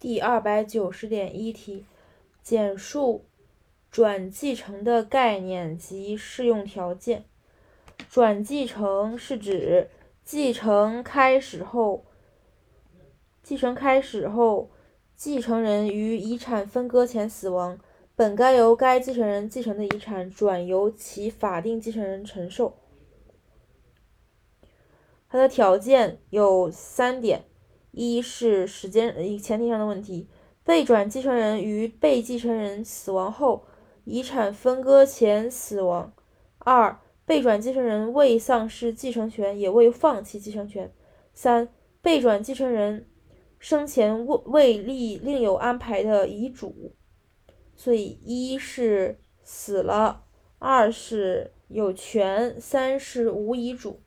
第二百九十点一题，简述转继承的概念及适用条件。转继承是指继承开始后，继承开始后，继承人于遗产分割前死亡，本该由该继承人继承的遗产转由其法定继承人承受。它的条件有三点。一是时间前提上的问题，被转继承人于被继承人死亡后，遗产分割前死亡；二，被转继承人未丧失继承权，也未放弃继承权；三，被转继承人生前未未立另有安排的遗嘱。所以，一是死了，二是有权，三是无遗嘱。